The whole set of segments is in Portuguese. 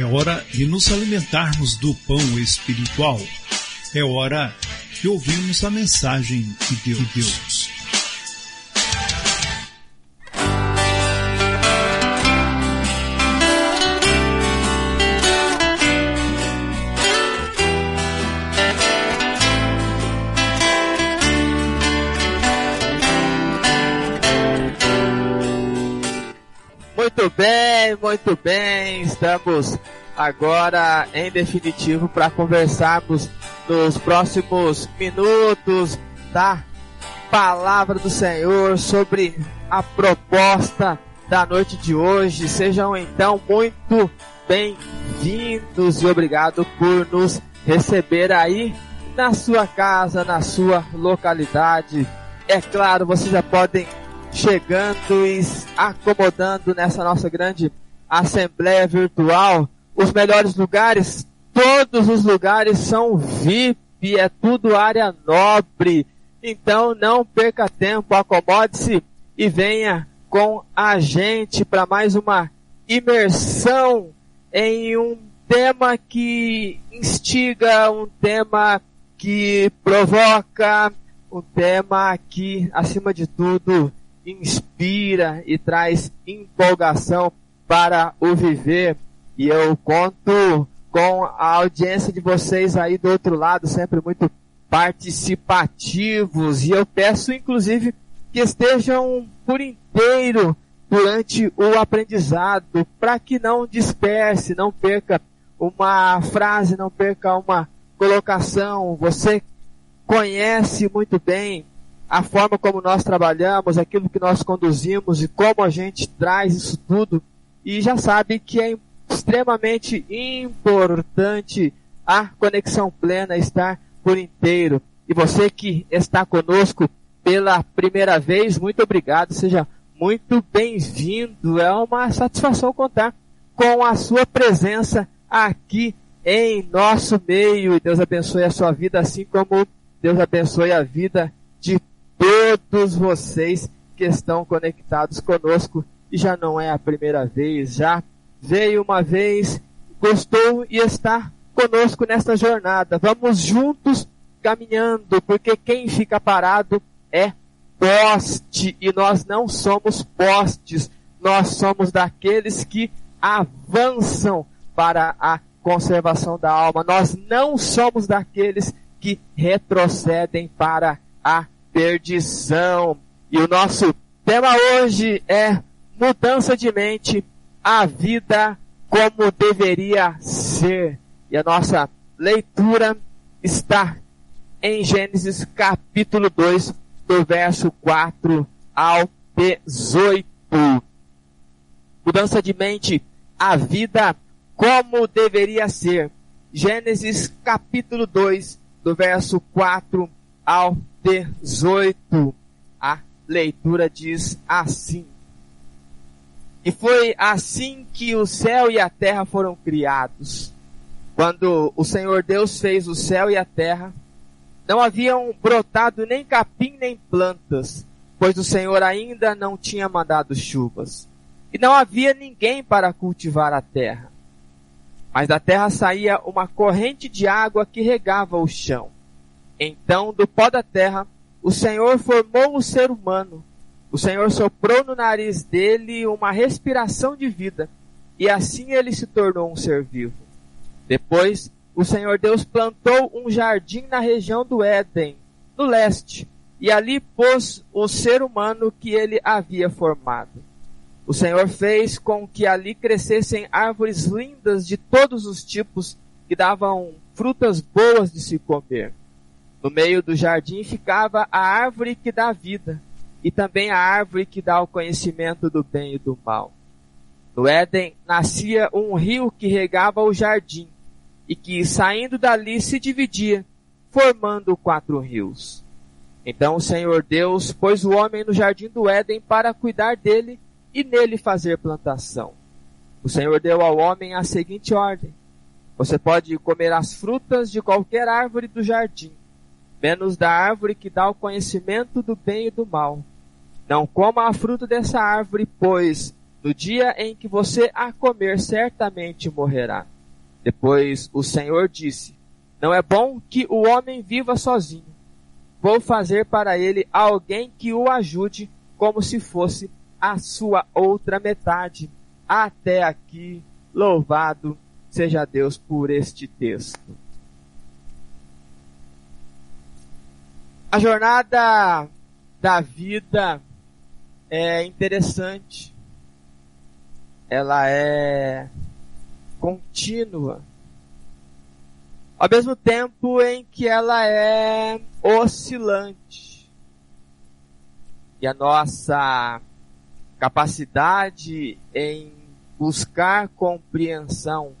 É hora de nos alimentarmos do pão espiritual. É hora de ouvirmos a mensagem de Deus. De Deus. Muito bem, muito bem. Estamos agora em definitivo para conversarmos nos próximos minutos da palavra do Senhor sobre a proposta da noite de hoje. Sejam então muito bem-vindos e obrigado por nos receber aí na sua casa, na sua localidade. É claro, vocês já podem chegando e acomodando nessa nossa grande assembleia virtual. Os melhores lugares, todos os lugares são VIP, é tudo área nobre. Então não perca tempo, acomode-se e venha com a gente para mais uma imersão em um tema que instiga, um tema que provoca, um tema que, acima de tudo, inspira e traz empolgação para o viver. E eu conto com a audiência de vocês aí do outro lado, sempre muito participativos. E eu peço, inclusive, que estejam por inteiro durante o aprendizado, para que não disperse, não perca uma frase, não perca uma colocação. Você conhece muito bem a forma como nós trabalhamos, aquilo que nós conduzimos e como a gente traz isso tudo. E já sabe que é extremamente importante a conexão plena estar por inteiro. E você que está conosco pela primeira vez, muito obrigado, seja muito bem-vindo. É uma satisfação contar com a sua presença aqui em nosso meio. E Deus abençoe a sua vida, assim como Deus abençoe a vida de todos vocês que estão conectados conosco. E já não é a primeira vez, já veio uma vez, gostou e está conosco nesta jornada. Vamos juntos caminhando, porque quem fica parado é poste e nós não somos postes, nós somos daqueles que avançam para a conservação da alma. Nós não somos daqueles que retrocedem para a perdição. E o nosso tema hoje é mudança de mente, a vida como deveria ser. E a nossa leitura está em Gênesis capítulo 2, do verso 4 ao 18. mudança de mente, a vida como deveria ser. Gênesis capítulo 2, do verso 4 ao 18. A leitura diz assim. E foi assim que o céu e a terra foram criados. Quando o Senhor Deus fez o céu e a terra, não haviam brotado nem capim nem plantas, pois o Senhor ainda não tinha mandado chuvas. E não havia ninguém para cultivar a terra. Mas da terra saía uma corrente de água que regava o chão. Então, do pó da terra, o Senhor formou o ser humano. O Senhor soprou no nariz dele uma respiração de vida, e assim ele se tornou um ser vivo. Depois, o Senhor Deus plantou um jardim na região do Éden, no leste, e ali pôs o ser humano que ele havia formado. O Senhor fez com que ali crescessem árvores lindas de todos os tipos que davam frutas boas de se comer. No meio do jardim ficava a árvore que dá vida e também a árvore que dá o conhecimento do bem e do mal. No Éden nascia um rio que regava o jardim e que, saindo dali, se dividia, formando quatro rios. Então o Senhor Deus pôs o homem no jardim do Éden para cuidar dele e nele fazer plantação. O Senhor deu ao homem a seguinte ordem: Você pode comer as frutas de qualquer árvore do jardim, menos da árvore que dá o conhecimento do bem e do mal. Não coma a fruta dessa árvore, pois no dia em que você a comer, certamente morrerá. Depois o Senhor disse: Não é bom que o homem viva sozinho. Vou fazer para ele alguém que o ajude como se fosse a sua outra metade. Até aqui, louvado seja Deus por este texto. A jornada da vida é interessante. Ela é contínua ao mesmo tempo em que ela é oscilante. E a nossa capacidade em buscar compreensão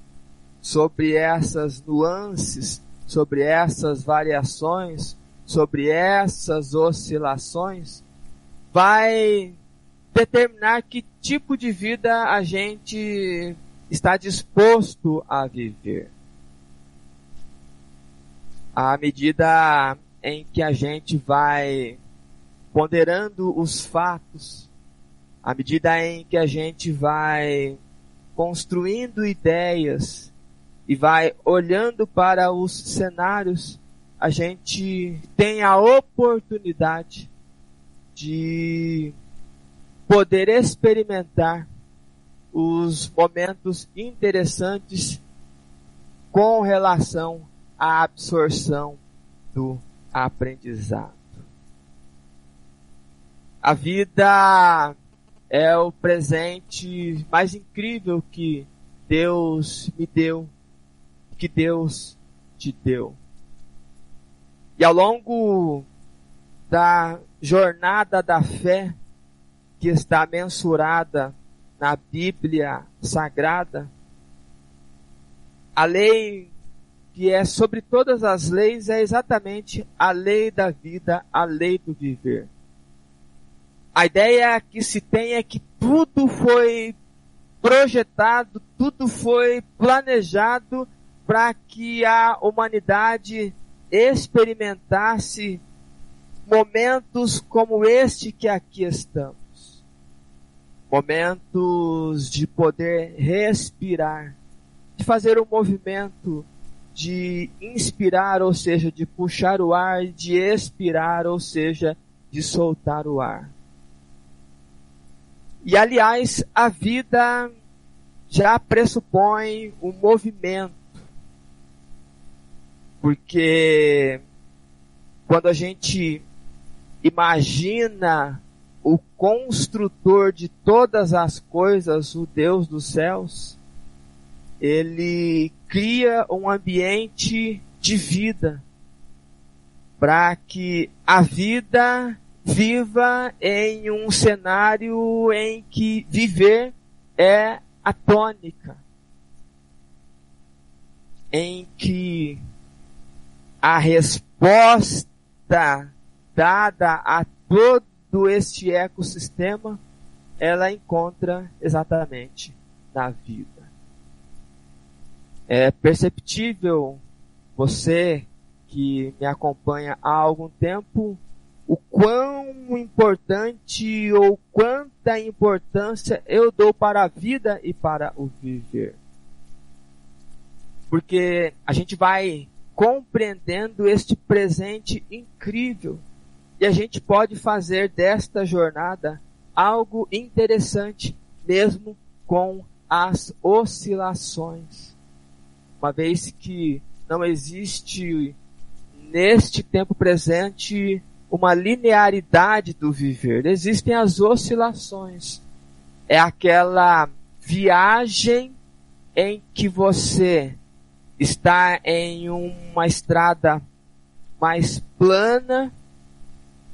sobre essas nuances, sobre essas variações, sobre essas oscilações, vai determinar que tipo de vida a gente está disposto a viver. À medida em que a gente vai ponderando os fatos, à medida em que a gente vai construindo ideias e vai olhando para os cenários, a gente tem a oportunidade de poder experimentar os momentos interessantes com relação a absorção do aprendizado. A vida é o presente mais incrível que Deus me deu, que Deus te deu. E ao longo da jornada da fé, que está mensurada na Bíblia Sagrada, a lei que é sobre todas as leis, é exatamente a lei da vida, a lei do viver. A ideia que se tem é que tudo foi projetado, tudo foi planejado para que a humanidade experimentasse momentos como este que aqui estamos. Momentos de poder respirar, de fazer um movimento de inspirar, ou seja, de puxar o ar, de expirar, ou seja, de soltar o ar. E aliás, a vida já pressupõe um movimento. Porque quando a gente imagina o construtor de todas as coisas, o Deus dos céus, ele cria um ambiente de vida para que a vida viva em um cenário em que viver é a tônica em que a resposta dada a todo este ecossistema ela encontra exatamente na vida. É perceptível você que me acompanha há algum tempo o quão importante ou quanta importância eu dou para a vida e para o viver. Porque a gente vai compreendendo este presente incrível e a gente pode fazer desta jornada algo interessante, mesmo com as oscilações. Uma vez que não existe neste tempo presente uma linearidade do viver. Existem as oscilações. É aquela viagem em que você está em uma estrada mais plana,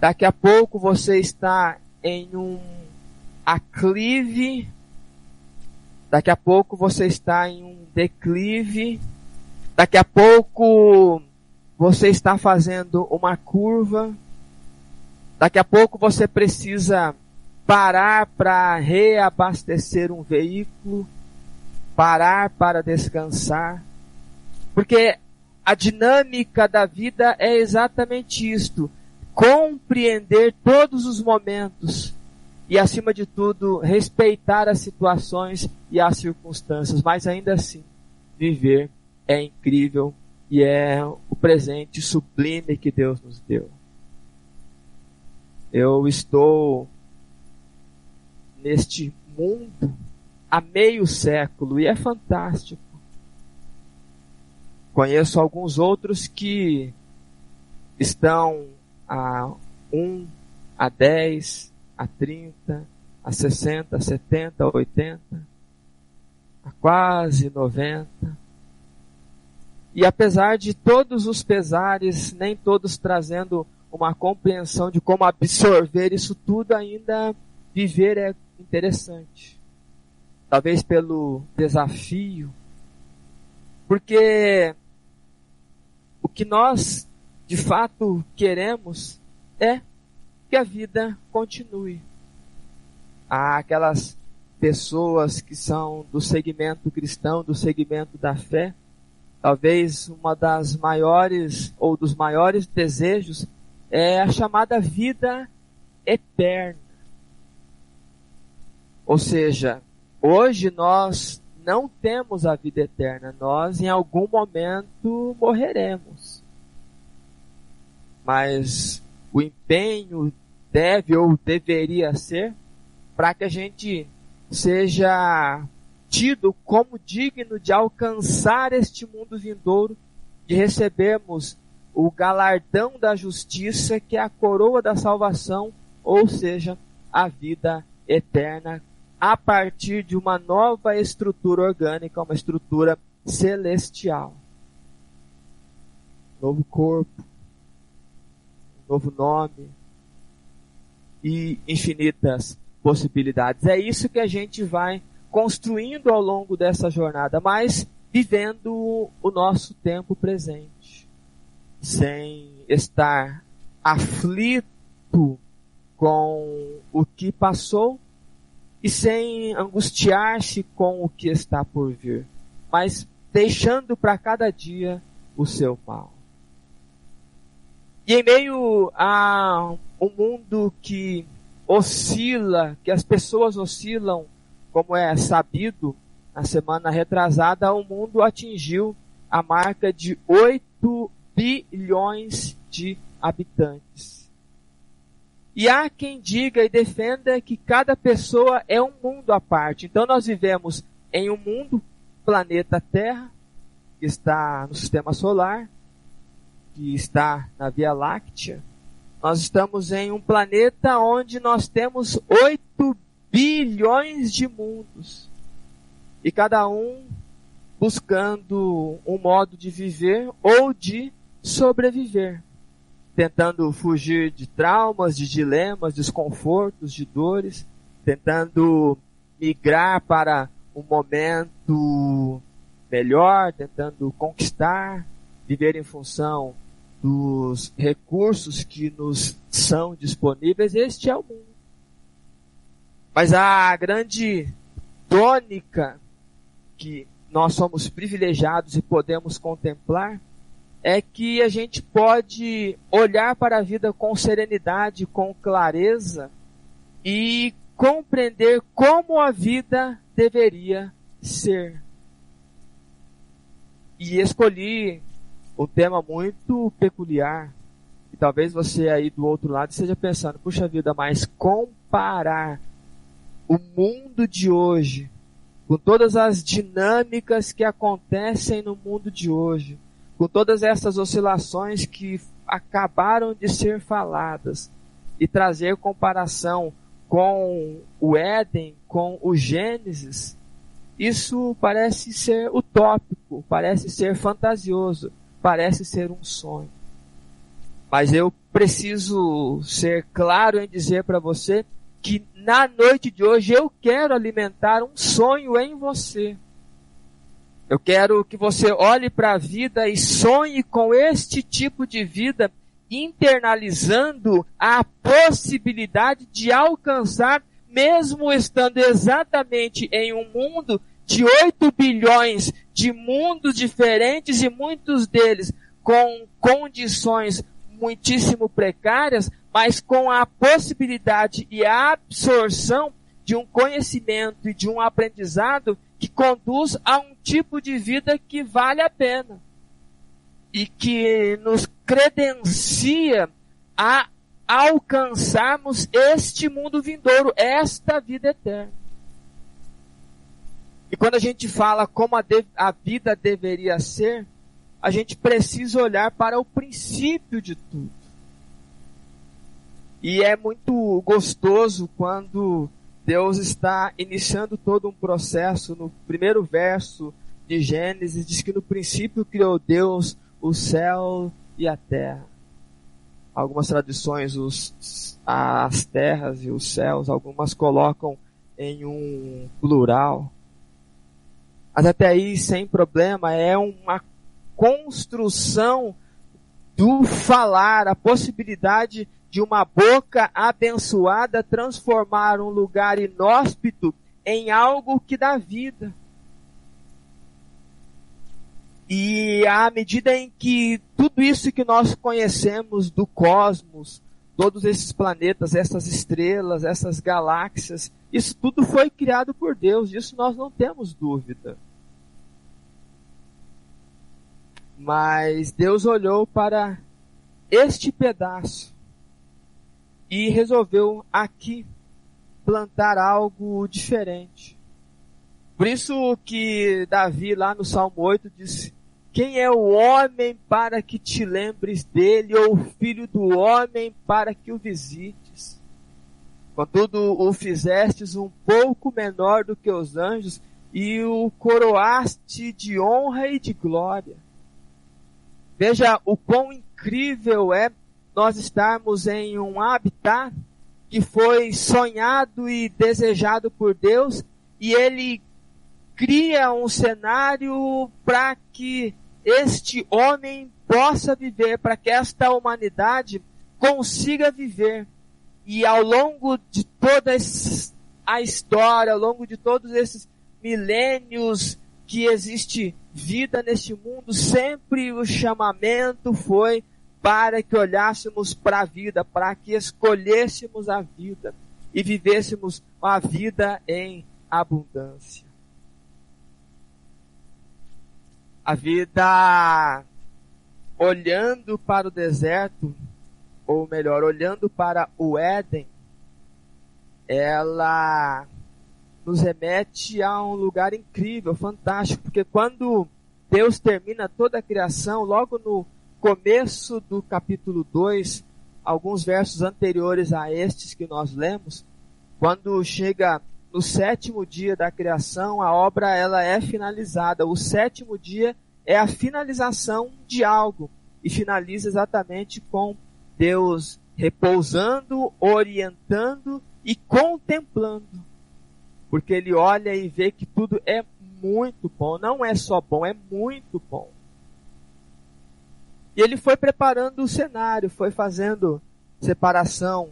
daqui a pouco você está em um aclive, daqui a pouco você está em um declive, daqui a pouco você está fazendo uma curva, Daqui a pouco você precisa parar para reabastecer um veículo, parar para descansar, porque a dinâmica da vida é exatamente isto: compreender todos os momentos e, acima de tudo, respeitar as situações e as circunstâncias, mas ainda assim, viver é incrível e é o presente sublime que Deus nos deu. Eu estou neste mundo há meio século e é fantástico. Conheço alguns outros que estão a 1, a 10, a 30, a 60, a 70, a 80, a quase 90. E apesar de todos os pesares, nem todos trazendo uma compreensão de como absorver isso tudo, ainda viver é interessante. Talvez pelo desafio. Porque o que nós de fato queremos é que a vida continue. Há aquelas pessoas que são do segmento cristão, do segmento da fé, talvez uma das maiores ou dos maiores desejos é a chamada vida eterna. Ou seja, hoje nós não temos a vida eterna, nós em algum momento morreremos. Mas o empenho deve ou deveria ser para que a gente seja tido como digno de alcançar este mundo vindouro, de recebermos o galardão da justiça, que é a coroa da salvação, ou seja, a vida eterna, a partir de uma nova estrutura orgânica, uma estrutura celestial. Novo corpo, novo nome e infinitas possibilidades. É isso que a gente vai construindo ao longo dessa jornada, mas vivendo o nosso tempo presente sem estar aflito com o que passou e sem angustiar-se com o que está por vir, mas deixando para cada dia o seu mal. E em meio a um mundo que oscila, que as pessoas oscilam, como é sabido, na semana retrasada, o mundo atingiu a marca de 8 bilhões de habitantes. E há quem diga e defenda que cada pessoa é um mundo à parte. Então nós vivemos em um mundo, planeta Terra, que está no sistema solar, que está na Via Láctea. Nós estamos em um planeta onde nós temos 8 bilhões de mundos. E cada um buscando um modo de viver ou de sobreviver, tentando fugir de traumas, de dilemas, desconfortos, de dores, tentando migrar para um momento melhor, tentando conquistar, viver em função dos recursos que nos são disponíveis, este é o mundo. Mas a grande tônica que nós somos privilegiados e podemos contemplar é que a gente pode olhar para a vida com serenidade, com clareza e compreender como a vida deveria ser. E escolhi um tema muito peculiar. E talvez você aí do outro lado esteja pensando, puxa vida, mas comparar o mundo de hoje com todas as dinâmicas que acontecem no mundo de hoje, com todas essas oscilações que acabaram de ser faladas, e trazer comparação com o Éden, com o Gênesis, isso parece ser utópico, parece ser fantasioso, parece ser um sonho. Mas eu preciso ser claro em dizer para você que na noite de hoje eu quero alimentar um sonho em você. Eu quero que você olhe para a vida e sonhe com este tipo de vida, internalizando a possibilidade de alcançar, mesmo estando exatamente em um mundo de 8 bilhões de mundos diferentes e muitos deles com condições muitíssimo precárias, mas com a possibilidade e a absorção de um conhecimento e de um aprendizado que conduz a um tipo de vida que vale a pena e que nos credencia a alcançarmos este mundo vindouro, esta vida eterna. E quando a gente fala como a, de, a vida deveria ser, a gente precisa olhar para o princípio de tudo. E é muito gostoso quando Deus está iniciando todo um processo. No primeiro verso de Gênesis, diz que no princípio criou Deus o céu e a terra. Algumas tradições, os, as terras e os céus, algumas colocam em um plural. Mas até aí, sem problema, é uma construção do falar, a possibilidade de uma boca abençoada transformar um lugar inóspito em algo que dá vida. E à medida em que tudo isso que nós conhecemos do cosmos, todos esses planetas, essas estrelas, essas galáxias, isso tudo foi criado por Deus, disso nós não temos dúvida. Mas Deus olhou para este pedaço e resolveu aqui plantar algo diferente. Por isso que Davi lá no Salmo 8 disse, quem é o homem para que te lembres dele, ou o filho do homem para que o visites? Contudo, o fizestes um pouco menor do que os anjos, e o coroaste de honra e de glória. Veja o quão incrível é nós estarmos em um habitat que foi sonhado e desejado por Deus e ele cria um cenário para que este homem possa viver, para que esta humanidade consiga viver. E ao longo de toda a história, ao longo de todos esses milênios que existe vida neste mundo, sempre o chamamento foi para que olhássemos para a vida, para que escolhêssemos a vida e vivêssemos a vida em abundância. A vida olhando para o deserto, ou melhor, olhando para o Éden, ela nos remete a um lugar incrível, fantástico, porque quando Deus termina toda a criação, logo no começo do capítulo 2, alguns versos anteriores a estes que nós lemos, quando chega no sétimo dia da criação, a obra ela é finalizada. O sétimo dia é a finalização de algo e finaliza exatamente com Deus repousando, orientando e contemplando. Porque ele olha e vê que tudo é muito bom. Não é só bom, é muito bom. E ele foi preparando o cenário, foi fazendo separação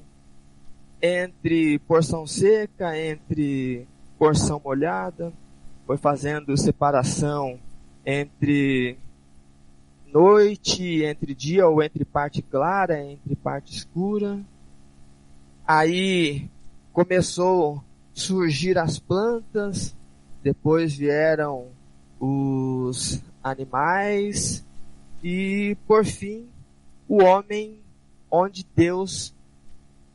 entre porção seca, entre porção molhada, foi fazendo separação entre noite, entre dia ou entre parte clara, entre parte escura. Aí começou a surgir as plantas, depois vieram os animais e por fim o homem onde Deus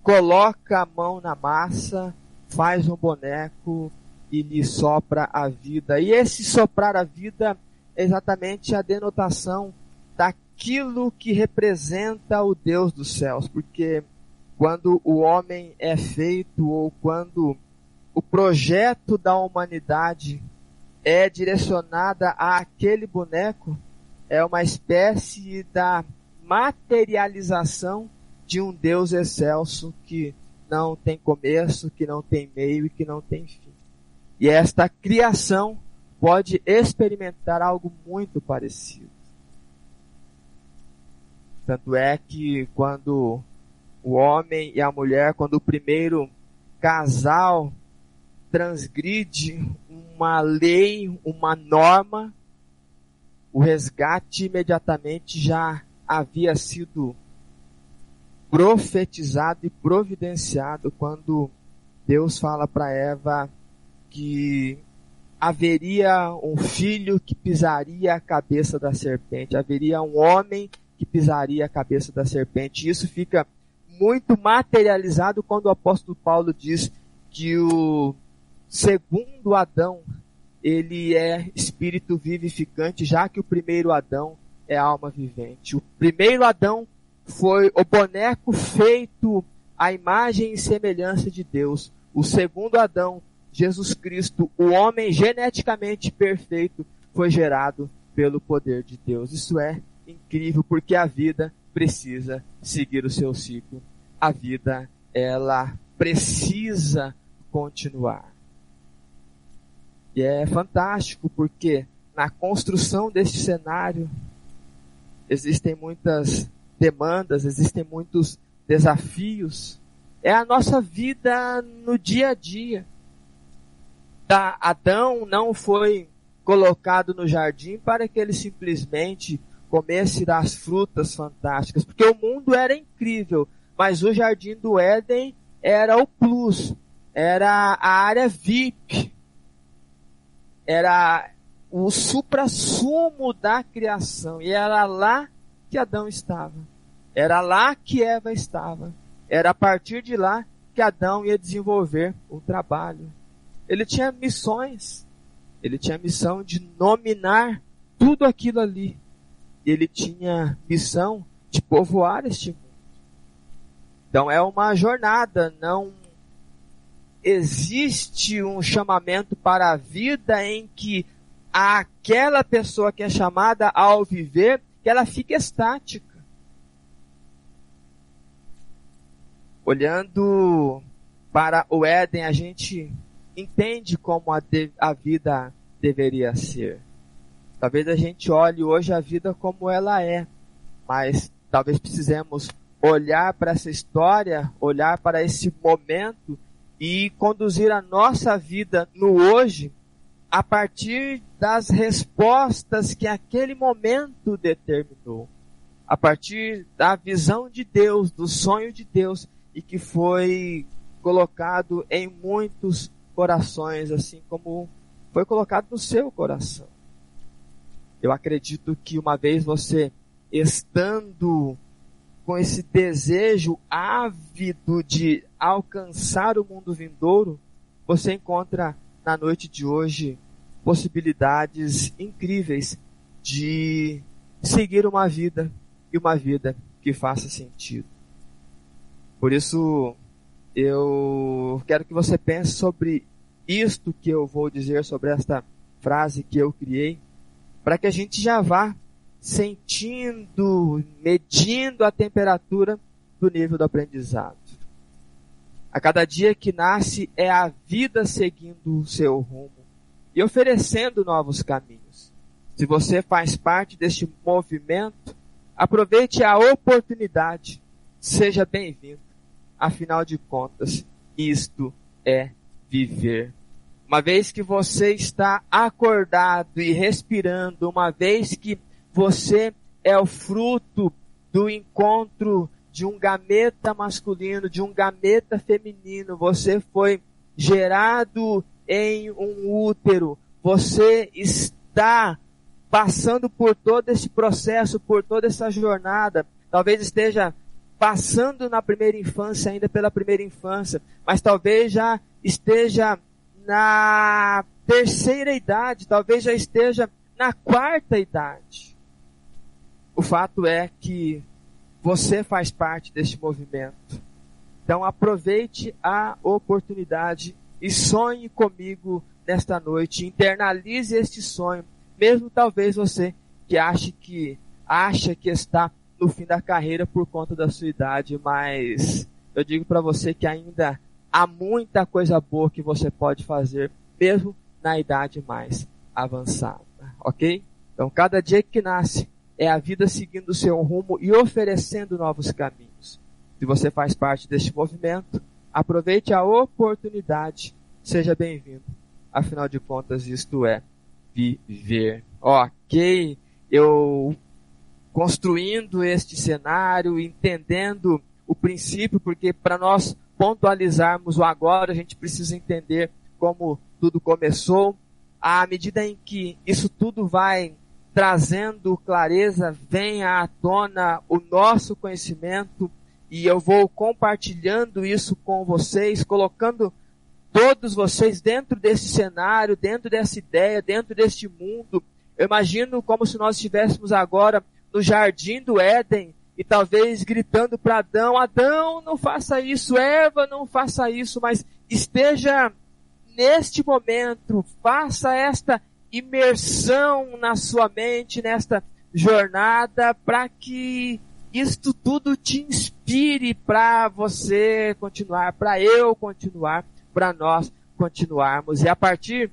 coloca a mão na massa, faz um boneco e lhe sopra a vida. E esse soprar a vida é exatamente a denotação daquilo que representa o Deus dos céus, porque quando o homem é feito ou quando o projeto da humanidade é direcionada àquele boneco, é uma espécie da materialização de um Deus excelso que não tem começo, que não tem meio e que não tem fim. E esta criação pode experimentar algo muito parecido. Tanto é que quando o homem e a mulher, quando o primeiro casal transgride uma lei, uma norma, o resgate imediatamente já havia sido profetizado e providenciado quando Deus fala para Eva que haveria um filho que pisaria a cabeça da serpente, haveria um homem que pisaria a cabeça da serpente. Isso fica muito materializado quando o apóstolo Paulo diz que o segundo Adão, ele é espírito vivificante, já que o primeiro Adão é alma vivente. O primeiro Adão foi o boneco feito à imagem e semelhança de Deus. O segundo Adão, Jesus Cristo, o homem geneticamente perfeito, foi gerado pelo poder de Deus. Isso é incrível porque a vida precisa seguir o seu ciclo. A vida, ela precisa continuar. E é fantástico porque na construção deste cenário existem muitas demandas, existem muitos desafios. É a nossa vida no dia a dia. Da Adão não foi colocado no jardim para que ele simplesmente comesse das frutas fantásticas, porque o mundo era incrível, mas o jardim do Éden era o plus, era a área VIP, era o supra-sumo da criação, e era lá que Adão estava, era lá que Eva estava, era a partir de lá que Adão ia desenvolver o trabalho. Ele tinha missões, ele tinha a missão de nominar tudo aquilo ali ele tinha missão de povoar este mundo. Então é uma jornada, não existe um chamamento para a vida em que aquela pessoa que é chamada ao viver, que ela fique estática. Olhando para o Éden, a gente entende como a, de, a vida deveria ser. Talvez a gente olhe hoje a vida como ela é, mas talvez precisemos olhar para essa história, olhar para esse momento e conduzir a nossa vida no hoje a partir das respostas que aquele momento determinou, a partir da visão de Deus, do sonho de Deus e que foi colocado em muitos corações, assim como foi colocado no seu coração. Eu acredito que uma vez você estando com esse desejo ávido de alcançar o mundo vindouro, você encontra na noite de hoje possibilidades incríveis de seguir uma vida e uma vida que faça sentido. Por isso, eu quero que você pense sobre isto que eu vou dizer, sobre esta frase que eu criei, para que a gente já vá sentindo, medindo a temperatura do nível do aprendizado. A cada dia que nasce é a vida seguindo o seu rumo e oferecendo novos caminhos. Se você faz parte deste movimento, aproveite a oportunidade. Seja bem-vindo. Afinal de contas, isto é viver. Uma vez que você está acordado e respirando, uma vez que você é o fruto do encontro de um gameta masculino, de um gameta feminino, você foi gerado em um útero, você está passando por todo esse processo, por toda essa jornada, talvez esteja passando na primeira infância, ainda pela primeira infância, mas talvez já esteja na terceira idade, talvez já esteja na quarta idade. O fato é que você faz parte deste movimento. Então aproveite a oportunidade e sonhe comigo nesta noite, internalize este sonho, mesmo talvez você que ache que acha que está no fim da carreira por conta da sua idade, mas eu digo para você que ainda há muita coisa boa que você pode fazer, mesmo na idade mais avançada, ok? Então, cada dia que nasce é a vida seguindo o seu rumo e oferecendo novos caminhos. Se você faz parte deste movimento, aproveite a oportunidade, seja bem-vindo. Afinal de contas, isto é viver. Ok, eu construindo este cenário, entendendo o princípio, porque para nós pontualizarmos o agora, a gente precisa entender como tudo começou. À medida em que isso tudo vai trazendo clareza, vem à tona o nosso conhecimento e eu vou compartilhando isso com vocês, colocando todos vocês dentro desse cenário, dentro dessa ideia, dentro deste mundo. Eu imagino como se nós estivéssemos agora no jardim do Éden e talvez gritando para Adão: Adão, não faça isso, Eva, não faça isso, mas esteja neste momento, faça esta imersão na sua mente, nesta jornada, para que isto tudo te inspire para você continuar, para eu continuar, para nós continuarmos. E a partir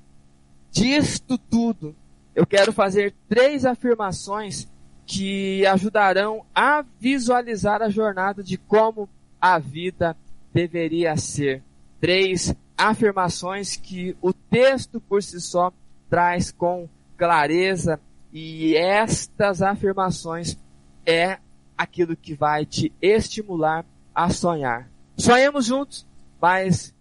disto tudo, eu quero fazer três afirmações que ajudarão a visualizar a jornada de como a vida deveria ser. Três afirmações que o texto por si só traz com clareza e estas afirmações é aquilo que vai te estimular a sonhar. Sonhemos juntos, mas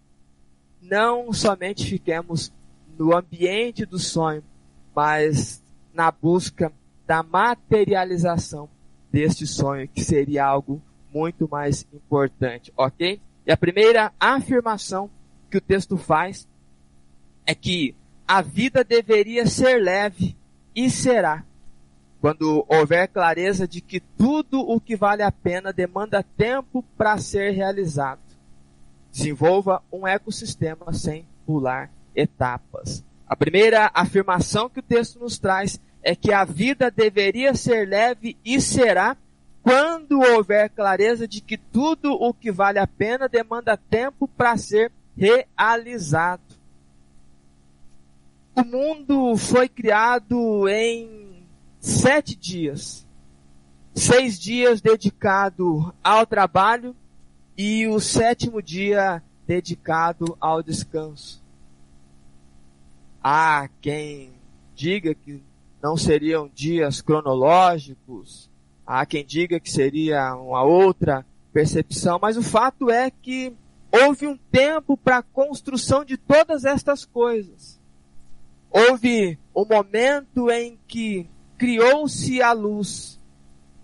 não somente fiquemos no ambiente do sonho, mas na busca da materialização deste sonho, que seria algo muito mais importante, ok? E a primeira afirmação que o texto faz é que a vida deveria ser leve e será. Quando houver clareza de que tudo o que vale a pena demanda tempo para ser realizado. Desenvolva um ecossistema sem pular etapas. A primeira afirmação que o texto nos traz é que a vida deveria ser leve e será quando houver clareza de que tudo o que vale a pena demanda tempo para ser realizado. O mundo foi criado em sete dias. Seis dias dedicado ao trabalho e o sétimo dia dedicado ao descanso. Há quem diga que não seriam dias cronológicos, há quem diga que seria uma outra percepção, mas o fato é que houve um tempo para a construção de todas estas coisas. Houve um momento em que criou-se a luz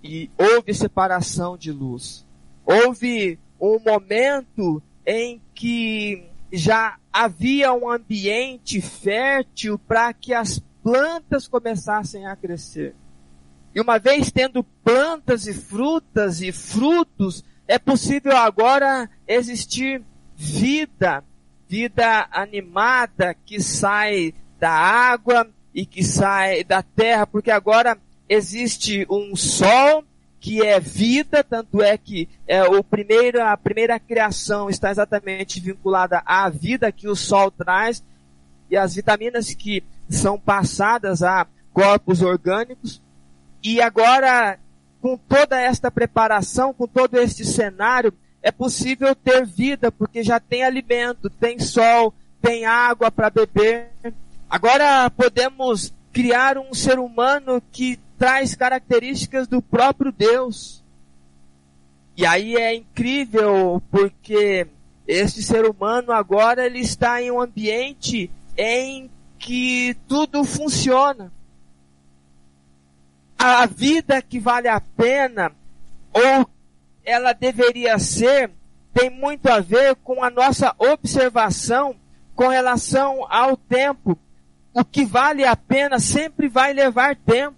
e houve separação de luz. Houve um momento em que já havia um ambiente fértil para que as plantas começassem a crescer. E uma vez tendo plantas e frutas e frutos, é possível agora existir vida, vida animada que sai da água e que sai da terra, porque agora existe um sol que é vida, tanto é que é, o primeiro, a primeira criação está exatamente vinculada à vida que o sol traz e as vitaminas que são passadas a corpos orgânicos. E agora, com toda esta preparação, com todo este cenário, é possível ter vida, porque já tem alimento, tem sol, tem água para beber. Agora podemos criar um ser humano que traz características do próprio Deus. E aí é incrível porque este ser humano agora ele está em um ambiente em que tudo funciona. A vida que vale a pena ou ela deveria ser tem muito a ver com a nossa observação com relação ao tempo. O que vale a pena sempre vai levar tempo.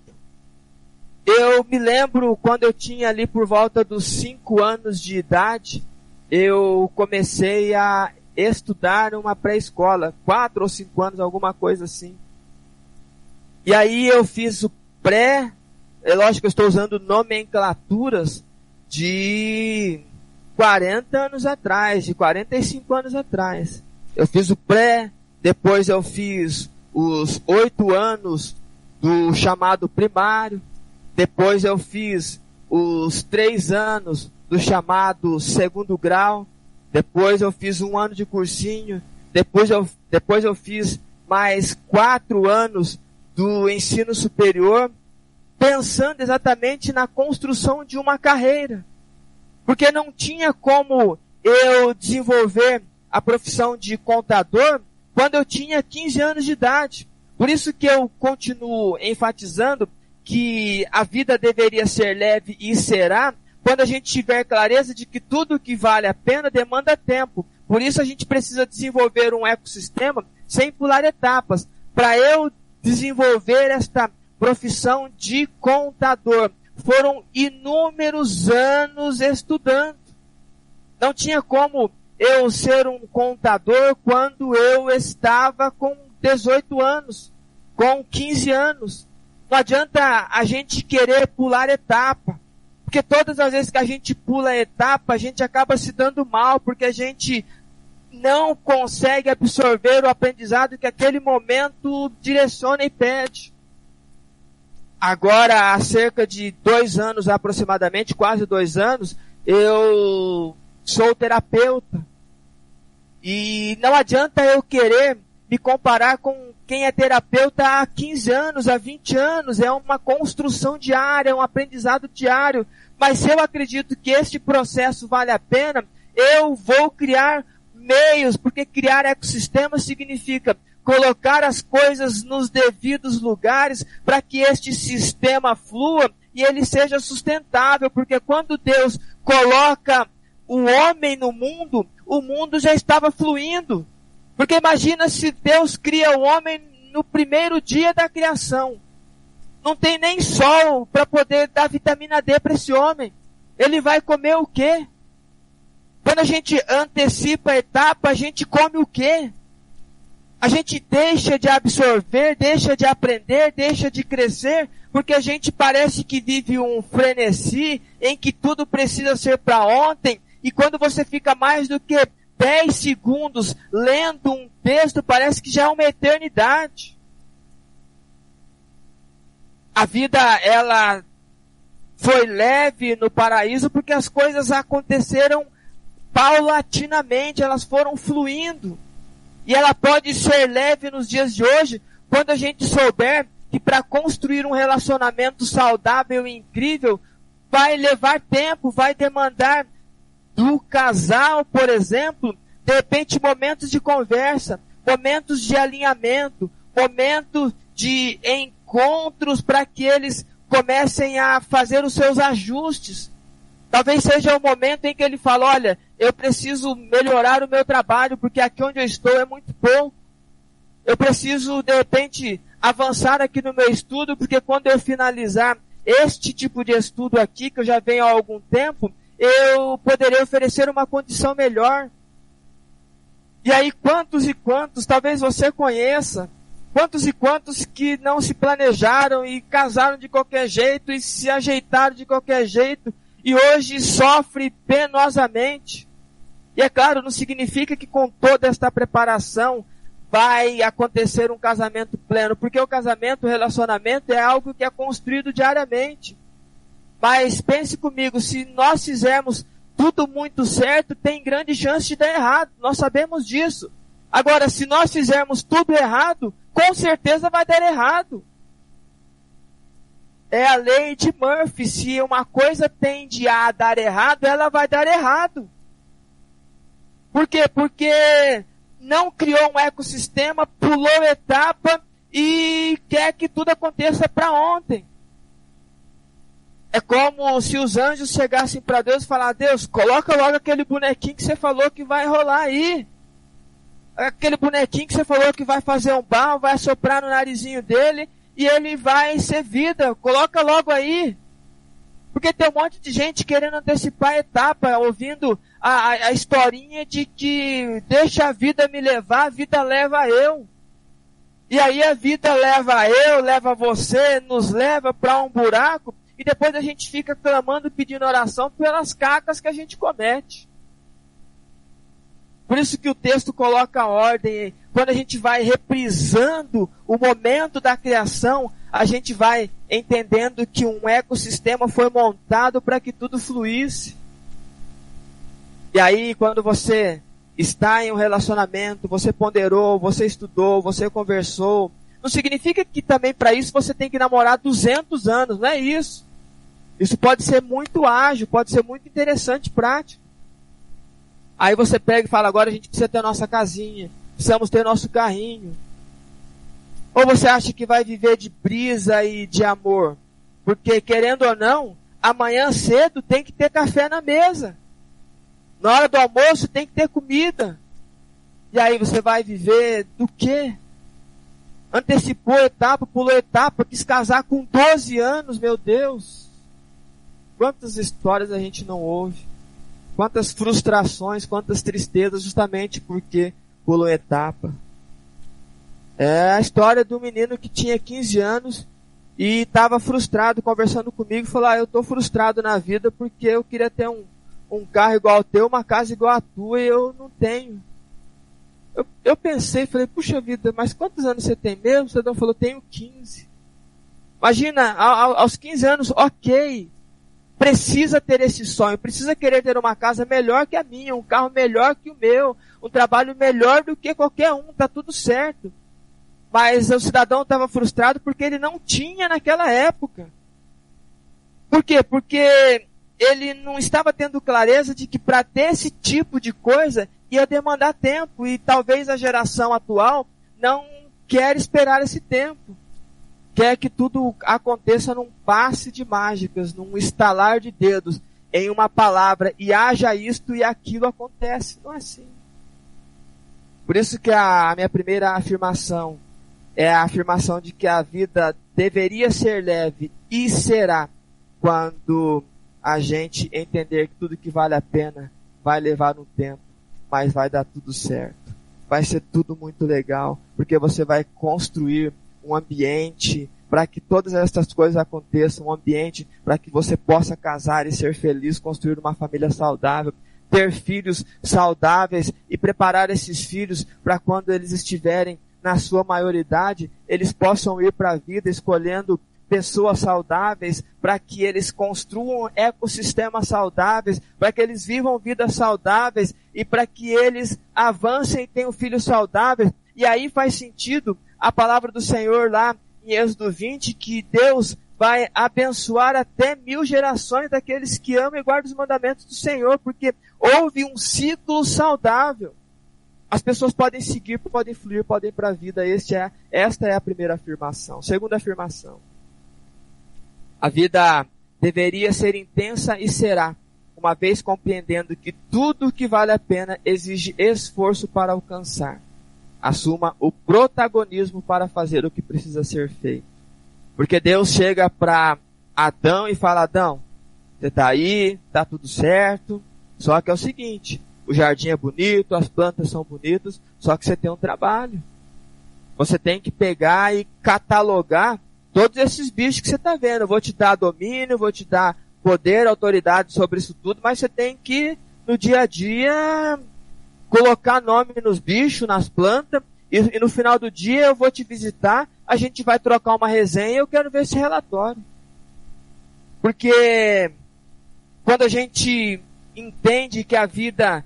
Eu me lembro quando eu tinha ali por volta dos cinco anos de idade, eu comecei a estudar uma pré-escola, quatro ou cinco anos, alguma coisa assim. E aí eu fiz o pré, é lógico que eu estou usando nomenclaturas de 40 anos atrás, de 45 anos atrás. Eu fiz o pré, depois eu fiz os oito anos do chamado primário, depois eu fiz os três anos do chamado segundo grau. Depois eu fiz um ano de cursinho. Depois eu, depois eu fiz mais quatro anos do ensino superior, pensando exatamente na construção de uma carreira. Porque não tinha como eu desenvolver a profissão de contador quando eu tinha 15 anos de idade. Por isso que eu continuo enfatizando que a vida deveria ser leve e será quando a gente tiver clareza de que tudo que vale a pena demanda tempo. Por isso a gente precisa desenvolver um ecossistema sem pular etapas. Para eu desenvolver esta profissão de contador, foram inúmeros anos estudando. Não tinha como eu ser um contador quando eu estava com 18 anos, com 15 anos. Não adianta a gente querer pular etapa. Porque todas as vezes que a gente pula etapa, a gente acaba se dando mal, porque a gente não consegue absorver o aprendizado que aquele momento direciona e pede. Agora, há cerca de dois anos aproximadamente, quase dois anos, eu sou terapeuta. E não adianta eu querer me comparar com quem é terapeuta há 15 anos, há 20 anos, é uma construção diária, é um aprendizado diário. Mas se eu acredito que este processo vale a pena, eu vou criar meios, porque criar ecossistemas significa colocar as coisas nos devidos lugares para que este sistema flua e ele seja sustentável, porque quando Deus coloca o homem no mundo, o mundo já estava fluindo. Porque imagina se Deus cria o homem no primeiro dia da criação. Não tem nem sol para poder dar vitamina D para esse homem. Ele vai comer o quê? Quando a gente antecipa a etapa, a gente come o quê? A gente deixa de absorver, deixa de aprender, deixa de crescer, porque a gente parece que vive um frenesi em que tudo precisa ser para ontem, e quando você fica mais do que 10 segundos lendo um texto parece que já é uma eternidade. A vida, ela foi leve no paraíso porque as coisas aconteceram paulatinamente, elas foram fluindo. E ela pode ser leve nos dias de hoje quando a gente souber que para construir um relacionamento saudável e incrível vai levar tempo, vai demandar do casal, por exemplo, de repente momentos de conversa, momentos de alinhamento, momentos de encontros para que eles comecem a fazer os seus ajustes. Talvez seja o momento em que ele fala, olha, eu preciso melhorar o meu trabalho porque aqui onde eu estou é muito pouco. Eu preciso, de repente, avançar aqui no meu estudo porque quando eu finalizar este tipo de estudo aqui, que eu já venho há algum tempo, eu poderei oferecer uma condição melhor. E aí quantos e quantos, talvez você conheça, Quantos e quantos que não se planejaram e casaram de qualquer jeito e se ajeitaram de qualquer jeito e hoje sofre penosamente. E é claro, não significa que com toda esta preparação vai acontecer um casamento pleno, porque o casamento, o relacionamento é algo que é construído diariamente. Mas pense comigo, se nós fizermos tudo muito certo, tem grande chance de dar errado. Nós sabemos disso. Agora, se nós fizermos tudo errado, com certeza vai dar errado. É a lei de Murphy. Se uma coisa tende a dar errado, ela vai dar errado. Por quê? Porque não criou um ecossistema, pulou etapa e quer que tudo aconteça para ontem. É como se os anjos chegassem para Deus e falassem, Deus, coloca logo aquele bonequinho que você falou que vai rolar aí aquele bonequinho que você falou que vai fazer um barro, vai soprar no narizinho dele e ele vai ser vida. Coloca logo aí. Porque tem um monte de gente querendo antecipar a etapa, ouvindo a, a, a historinha de que deixa a vida me levar, a vida leva eu. E aí a vida leva eu, leva você, nos leva para um buraco e depois a gente fica clamando, pedindo oração pelas cacas que a gente comete. Por isso que o texto coloca ordem. Quando a gente vai reprisando o momento da criação, a gente vai entendendo que um ecossistema foi montado para que tudo fluísse. E aí, quando você está em um relacionamento, você ponderou, você estudou, você conversou, não significa que também para isso você tem que namorar 200 anos, não é isso. Isso pode ser muito ágil, pode ser muito interessante, prático. Aí você pega e fala, agora a gente precisa ter nossa casinha, precisamos ter nosso carrinho. Ou você acha que vai viver de brisa e de amor? Porque, querendo ou não, amanhã cedo tem que ter café na mesa. Na hora do almoço tem que ter comida. E aí você vai viver do quê? Antecipou etapa, pulou etapa, quis casar com 12 anos, meu Deus. Quantas histórias a gente não ouve? Quantas frustrações, quantas tristezas, justamente porque pulou etapa. É a história do menino que tinha 15 anos e estava frustrado conversando comigo. Falou: ah, eu estou frustrado na vida porque eu queria ter um, um carro igual ao teu, uma casa igual à tua e eu não tenho. Eu, eu pensei, falei, puxa vida, mas quantos anos você tem mesmo? O cidadão falou, tenho 15. Imagina, aos 15 anos, ok, precisa ter esse sonho, precisa querer ter uma casa melhor que a minha, um carro melhor que o meu, um trabalho melhor do que qualquer um, tá tudo certo. Mas o cidadão estava frustrado porque ele não tinha naquela época. Por quê? Porque ele não estava tendo clareza de que para ter esse tipo de coisa ia demandar tempo e talvez a geração atual não quer esperar esse tempo quer que tudo aconteça num passe de mágicas, num estalar de dedos, em uma palavra, e haja isto e aquilo acontece. Não é assim. Por isso que a minha primeira afirmação é a afirmação de que a vida deveria ser leve e será quando a gente entender que tudo que vale a pena vai levar um tempo, mas vai dar tudo certo. Vai ser tudo muito legal, porque você vai construir um ambiente para que todas essas coisas aconteçam, um ambiente para que você possa casar e ser feliz, construir uma família saudável, ter filhos saudáveis e preparar esses filhos para quando eles estiverem na sua maioridade, eles possam ir para a vida escolhendo pessoas saudáveis, para que eles construam ecossistemas saudáveis, para que eles vivam vidas saudáveis e para que eles avancem e tenham filhos saudáveis. E aí faz sentido a palavra do Senhor lá em Êxodo 20 que Deus vai abençoar até mil gerações daqueles que amam e guardam os mandamentos do Senhor, porque houve um ciclo saudável. As pessoas podem seguir, podem fluir, podem ir para a vida. Este é, esta é a primeira afirmação. Segunda afirmação. A vida deveria ser intensa e será, uma vez compreendendo que tudo que vale a pena exige esforço para alcançar assuma o protagonismo para fazer o que precisa ser feito. Porque Deus chega para Adão e fala, Adão, você está aí, está tudo certo, só que é o seguinte, o jardim é bonito, as plantas são bonitas, só que você tem um trabalho. Você tem que pegar e catalogar todos esses bichos que você está vendo. Eu vou te dar domínio, vou te dar poder, autoridade sobre isso tudo, mas você tem que, no dia a dia, colocar nome nos bichos, nas plantas, e, e no final do dia eu vou te visitar, a gente vai trocar uma resenha e eu quero ver esse relatório. Porque quando a gente entende que a vida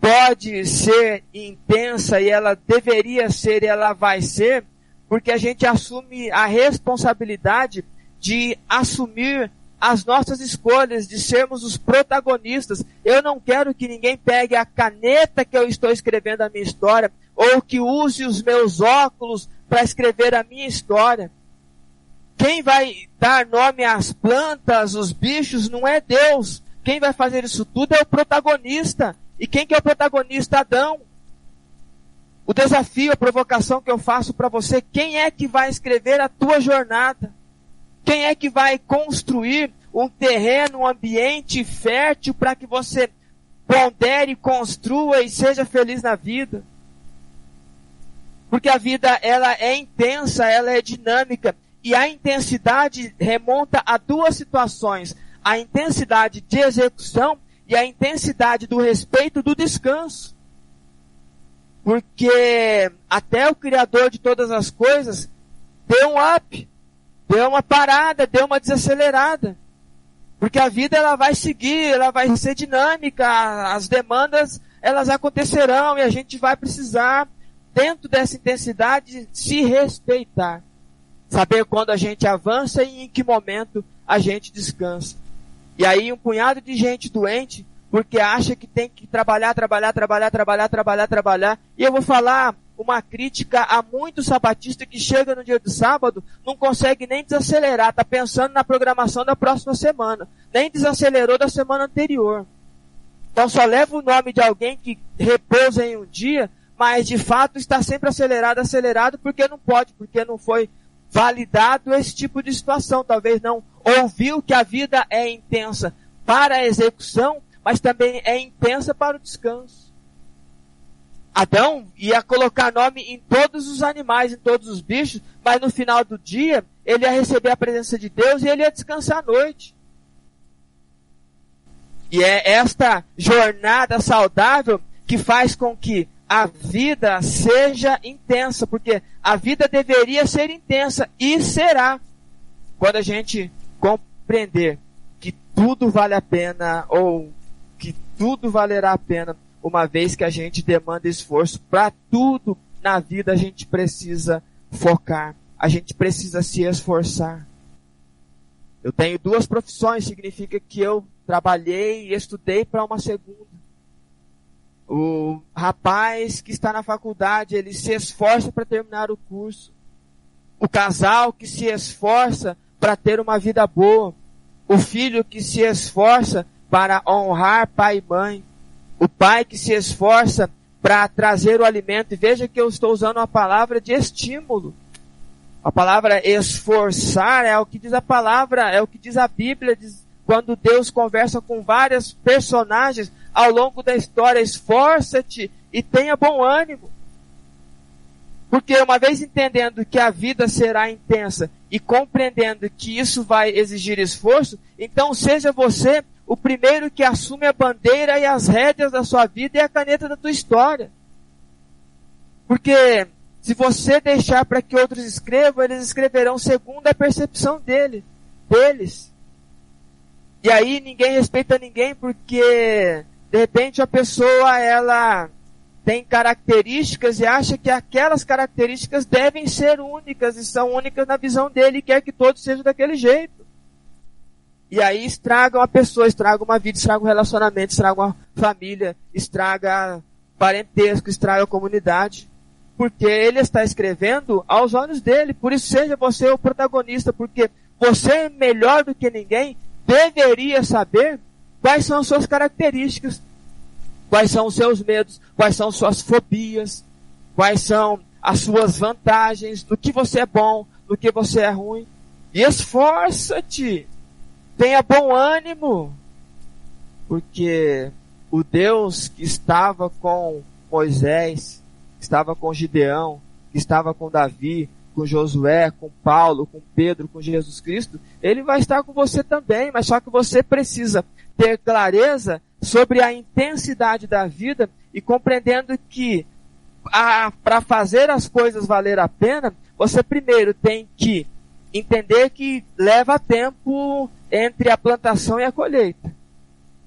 pode ser intensa e ela deveria ser e ela vai ser, porque a gente assume a responsabilidade de assumir as nossas escolhas, de sermos os protagonistas. Eu não quero que ninguém pegue a caneta que eu estou escrevendo a minha história, ou que use os meus óculos para escrever a minha história. Quem vai dar nome às plantas, os bichos, não é Deus. Quem vai fazer isso tudo é o protagonista. E quem que é o protagonista? Adão. O desafio, a provocação que eu faço para você, quem é que vai escrever a tua jornada? Quem é que vai construir um terreno, um ambiente fértil para que você pondere, construa e seja feliz na vida? Porque a vida, ela é intensa, ela é dinâmica. E a intensidade remonta a duas situações. A intensidade de execução e a intensidade do respeito do descanso. Porque até o Criador de todas as coisas deu um up, deu uma parada, deu uma desacelerada. Porque a vida ela vai seguir, ela vai ser dinâmica, as demandas elas acontecerão e a gente vai precisar, dentro dessa intensidade, se respeitar. Saber quando a gente avança e em que momento a gente descansa. E aí um punhado de gente doente, porque acha que tem que trabalhar, trabalhar, trabalhar, trabalhar, trabalhar, trabalhar. E eu vou falar uma crítica a muito sabatista que chega no dia do sábado, não consegue nem desacelerar, está pensando na programação da próxima semana, nem desacelerou da semana anterior. Então só leva o nome de alguém que repousa em um dia, mas de fato está sempre acelerado, acelerado, porque não pode, porque não foi validado esse tipo de situação. Talvez não ouviu que a vida é intensa para a execução, mas também é intensa para o descanso. Adão ia colocar nome em todos os animais, em todos os bichos, mas no final do dia ele ia receber a presença de Deus e ele ia descansar à noite. E é esta jornada saudável que faz com que a vida seja intensa, porque a vida deveria ser intensa e será quando a gente compreender que tudo vale a pena ou tudo valerá a pena uma vez que a gente demanda esforço para tudo na vida, a gente precisa focar, a gente precisa se esforçar. Eu tenho duas profissões, significa que eu trabalhei e estudei para uma segunda. O rapaz que está na faculdade, ele se esforça para terminar o curso. O casal que se esforça para ter uma vida boa. O filho que se esforça para honrar pai e mãe o pai que se esforça para trazer o alimento, e veja que eu estou usando uma palavra de estímulo. A palavra esforçar é o que diz a palavra, é o que diz a Bíblia, diz, quando Deus conversa com vários personagens ao longo da história, esforça-te e tenha bom ânimo. Porque uma vez entendendo que a vida será intensa e compreendendo que isso vai exigir esforço, então seja você o primeiro que assume a bandeira e as rédeas da sua vida é a caneta da tua história. Porque se você deixar para que outros escrevam, eles escreverão segundo a percepção dele, deles. E aí ninguém respeita ninguém porque de repente a pessoa ela tem características e acha que aquelas características devem ser únicas e são únicas na visão dele e quer que todos sejam daquele jeito. E aí estraga uma pessoa, estraga uma vida, estraga um relacionamento, estraga uma família, estraga parentesco, estraga a comunidade. Porque ele está escrevendo aos olhos dele. Por isso seja você o protagonista, porque você melhor do que ninguém deveria saber quais são as suas características, quais são os seus medos, quais são suas fobias, quais são as suas vantagens, no que você é bom, no que você é ruim. E esforça-te Tenha bom ânimo, porque o Deus que estava com Moisés, que estava com Gideão, que estava com Davi, com Josué, com Paulo, com Pedro, com Jesus Cristo, ele vai estar com você também, mas só que você precisa ter clareza sobre a intensidade da vida e compreendendo que para fazer as coisas valer a pena, você primeiro tem que entender que leva tempo entre a plantação e a colheita.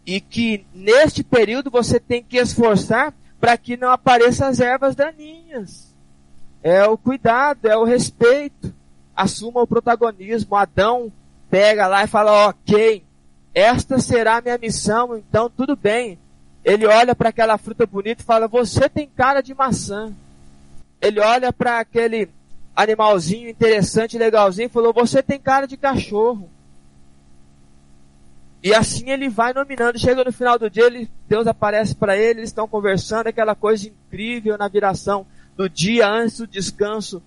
E que neste período você tem que esforçar para que não apareçam as ervas daninhas. É o cuidado, é o respeito. Assuma o protagonismo. Adão pega lá e fala, ok, esta será a minha missão, então tudo bem. Ele olha para aquela fruta bonita e fala, você tem cara de maçã. Ele olha para aquele animalzinho interessante, legalzinho, falou, você tem cara de cachorro. E assim ele vai nominando. Chega no final do dia, ele, Deus aparece para ele, eles estão conversando, aquela coisa incrível na viração do dia antes do descanso,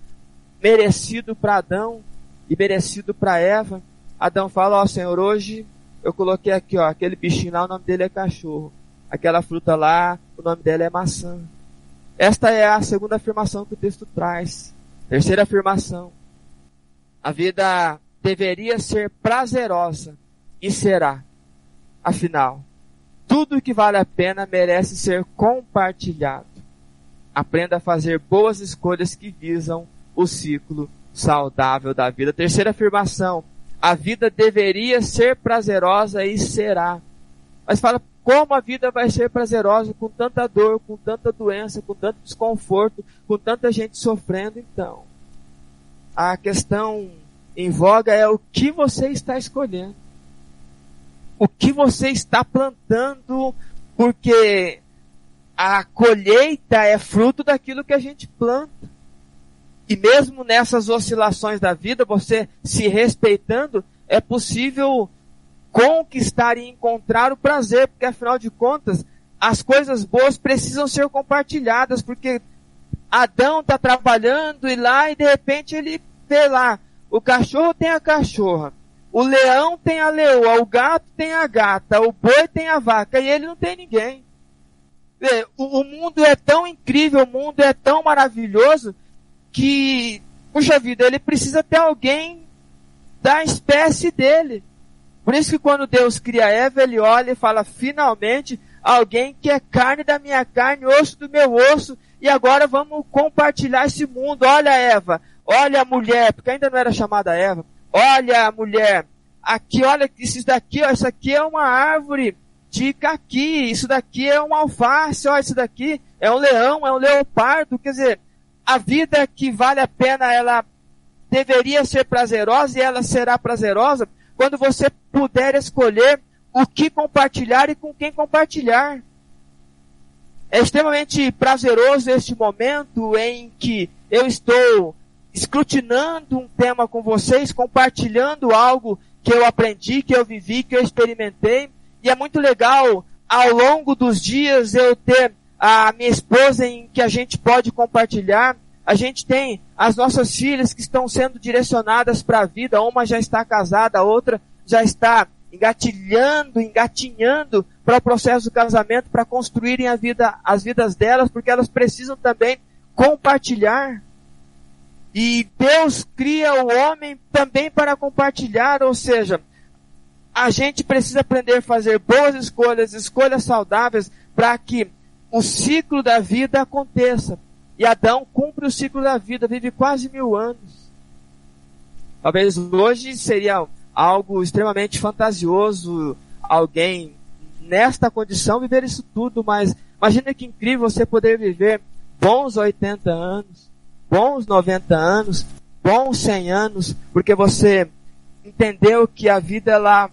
merecido para Adão e merecido para Eva. Adão fala, ó oh, Senhor, hoje eu coloquei aqui, ó, aquele bichinho lá, o nome dele é cachorro. Aquela fruta lá, o nome dela é maçã. Esta é a segunda afirmação que o texto traz. Terceira afirmação. A vida deveria ser prazerosa e será. Afinal, tudo que vale a pena merece ser compartilhado. Aprenda a fazer boas escolhas que visam o ciclo saudável da vida. Terceira afirmação. A vida deveria ser prazerosa e será. Mas fala, como a vida vai ser prazerosa com tanta dor, com tanta doença, com tanto desconforto, com tanta gente sofrendo? Então, a questão em voga é o que você está escolhendo o que você está plantando, porque a colheita é fruto daquilo que a gente planta. E mesmo nessas oscilações da vida, você se respeitando, é possível conquistar e encontrar o prazer, porque afinal de contas, as coisas boas precisam ser compartilhadas, porque Adão está trabalhando e lá e de repente ele vê lá, o cachorro tem a cachorra, o leão tem a leoa, o gato tem a gata, o boi tem a vaca e ele não tem ninguém. O, mundo é tão incrível, o mundo é tão maravilhoso que, puxa vida, ele precisa ter alguém da espécie dele. Por isso que quando Deus cria Eva, ele olha e fala, finalmente, alguém que é carne da minha carne, osso do meu osso, e agora vamos compartilhar esse mundo. Olha Eva, olha a mulher, porque ainda não era chamada Eva. Olha, mulher, aqui, olha, isso daqui, ó, isso aqui é uma árvore de caqui, isso daqui é um alface, ó, isso daqui é um leão, é um leopardo, quer dizer, a vida que vale a pena, ela deveria ser prazerosa e ela será prazerosa quando você puder escolher o que compartilhar e com quem compartilhar. É extremamente prazeroso este momento em que eu estou escrutinando um tema com vocês, compartilhando algo que eu aprendi, que eu vivi, que eu experimentei. E é muito legal, ao longo dos dias, eu ter a minha esposa em que a gente pode compartilhar. A gente tem as nossas filhas que estão sendo direcionadas para a vida. Uma já está casada, a outra já está engatilhando, engatinhando para o processo do casamento, para construírem a vida, as vidas delas, porque elas precisam também compartilhar. E Deus cria o homem também para compartilhar, ou seja, a gente precisa aprender a fazer boas escolhas, escolhas saudáveis, para que o ciclo da vida aconteça. E Adão cumpre o ciclo da vida, vive quase mil anos. Talvez hoje seria algo extremamente fantasioso alguém nesta condição viver isso tudo, mas imagina que incrível você poder viver bons 80 anos, bons 90 anos, bons 100 anos, porque você entendeu que a vida ela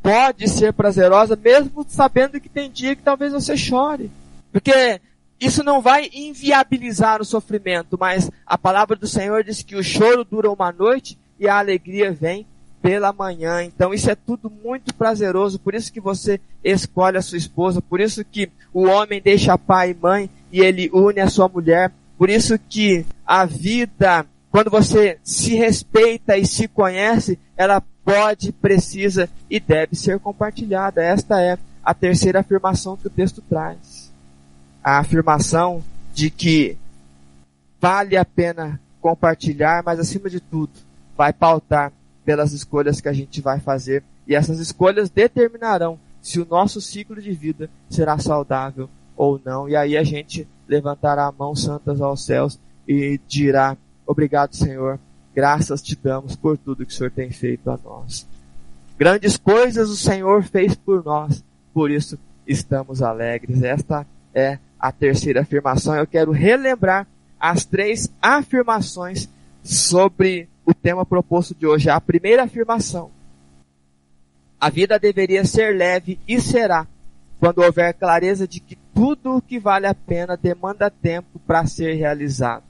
pode ser prazerosa, mesmo sabendo que tem dia que talvez você chore. Porque isso não vai inviabilizar o sofrimento, mas a palavra do Senhor diz que o choro dura uma noite e a alegria vem pela manhã. Então isso é tudo muito prazeroso, por isso que você escolhe a sua esposa, por isso que o homem deixa pai e mãe e ele une a sua mulher, por isso que a vida, quando você se respeita e se conhece, ela pode, precisa e deve ser compartilhada. Esta é a terceira afirmação que o texto traz. A afirmação de que vale a pena compartilhar, mas acima de tudo, vai pautar pelas escolhas que a gente vai fazer e essas escolhas determinarão se o nosso ciclo de vida será saudável ou não. E aí a gente levantará a mão santas aos céus e dirá: Obrigado, Senhor, graças te damos por tudo que o Senhor tem feito a nós. Grandes coisas o Senhor fez por nós, por isso estamos alegres. Esta é a terceira afirmação. Eu quero relembrar as três afirmações sobre o tema proposto de hoje. A primeira afirmação. A vida deveria ser leve e será quando houver clareza de que tudo o que vale a pena demanda tempo para ser realizado.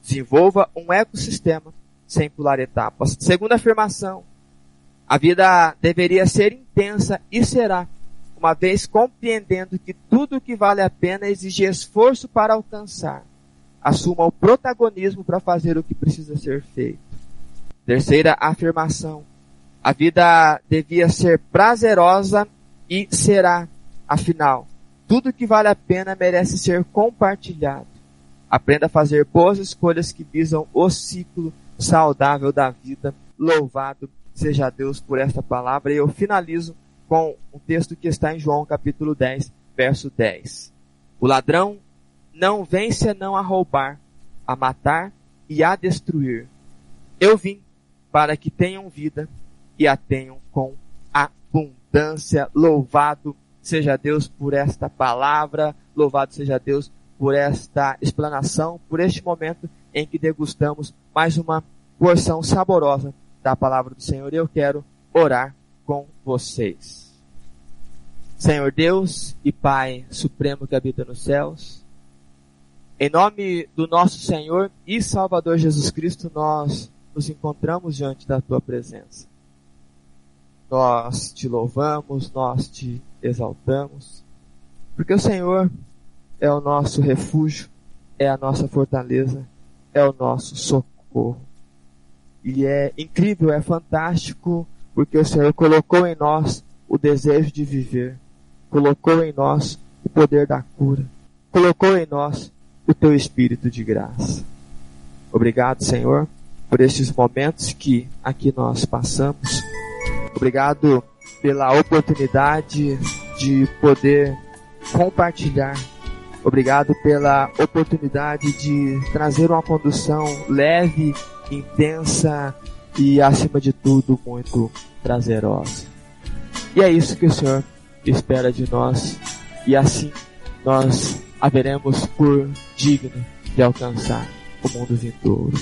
Desenvolva um ecossistema sem pular etapas. Segunda afirmação. A vida deveria ser intensa e será uma vez compreendendo que tudo o que vale a pena exige esforço para alcançar. Assuma o protagonismo para fazer o que precisa ser feito. Terceira afirmação. A vida devia ser prazerosa e será, afinal, tudo que vale a pena merece ser compartilhado. Aprenda a fazer boas escolhas que visam o ciclo saudável da vida. Louvado seja Deus por esta palavra. E eu finalizo com um texto que está em João capítulo 10, verso 10. O ladrão não vem senão a roubar, a matar e a destruir. Eu vim para que tenham vida e a tenham com abundância. Louvado seja Deus por esta palavra, louvado seja Deus por esta explanação, por este momento em que degustamos mais uma porção saborosa da palavra do Senhor. Eu quero orar com vocês. Senhor Deus e Pai Supremo que habita nos céus, em nome do nosso Senhor e Salvador Jesus Cristo, nós nos encontramos diante da Tua presença. Nós te louvamos, nós te exaltamos, porque o Senhor é o nosso refúgio, é a nossa fortaleza, é o nosso socorro. E é incrível, é fantástico porque o Senhor colocou em nós o desejo de viver, colocou em nós o poder da cura, colocou em nós o teu espírito de graça. Obrigado, Senhor, por estes momentos que aqui nós passamos. Obrigado pela oportunidade de poder compartilhar. Obrigado pela oportunidade de trazer uma condução leve, intensa e, acima de tudo, muito prazerosa. E é isso que o Senhor espera de nós, e assim nós haveremos por digno de alcançar o mundo vindouro.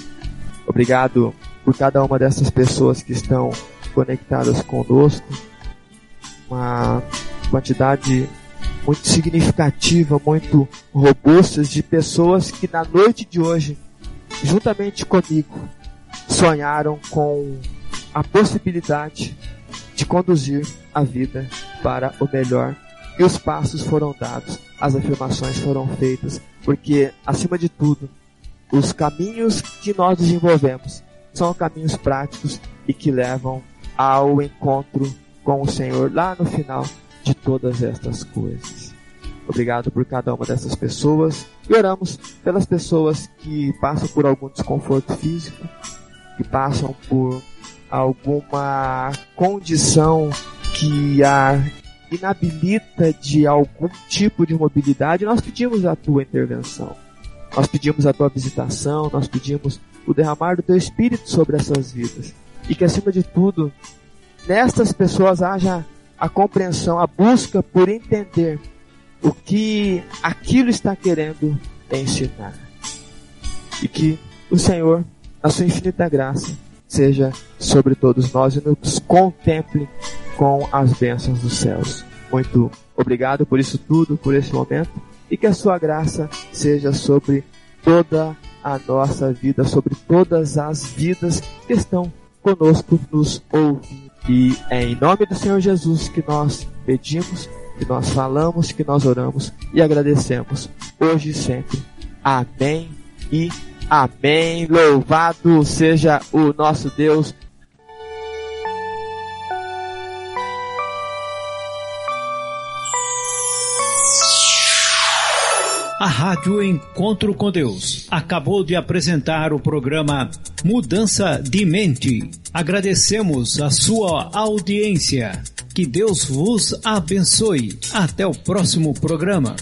Obrigado por cada uma dessas pessoas que estão conectadas conosco, uma quantidade muito significativa, muito robusta de pessoas que na noite de hoje, juntamente comigo, sonharam com a possibilidade de conduzir a vida para o melhor. E os passos foram dados, as afirmações foram feitas, porque, acima de tudo, os caminhos que nós desenvolvemos são caminhos práticos e que levam ao encontro com o Senhor lá no final de todas estas coisas. Obrigado por cada uma dessas pessoas e oramos pelas pessoas que passam por algum desconforto físico, que passam por alguma condição que a inabilita de algum tipo de mobilidade, nós pedimos a tua intervenção. Nós pedimos a tua visitação, nós pedimos o derramar do teu espírito sobre essas vidas. E que acima de tudo, nestas pessoas haja a compreensão, a busca por entender o que aquilo está querendo ensinar. E que o Senhor, sua infinita graça, seja sobre todos nós e nos contemple com as bênçãos dos céus. Muito obrigado por isso tudo, por esse momento, e que a sua graça seja sobre toda a nossa vida, sobre todas as vidas que estão conosco nos ouvindo. E é em nome do Senhor Jesus que nós pedimos, que nós falamos, que nós oramos e agradecemos hoje e sempre. Amém e Amém. Louvado seja o nosso Deus. A Rádio Encontro com Deus acabou de apresentar o programa Mudança de Mente. Agradecemos a sua audiência. Que Deus vos abençoe. Até o próximo programa.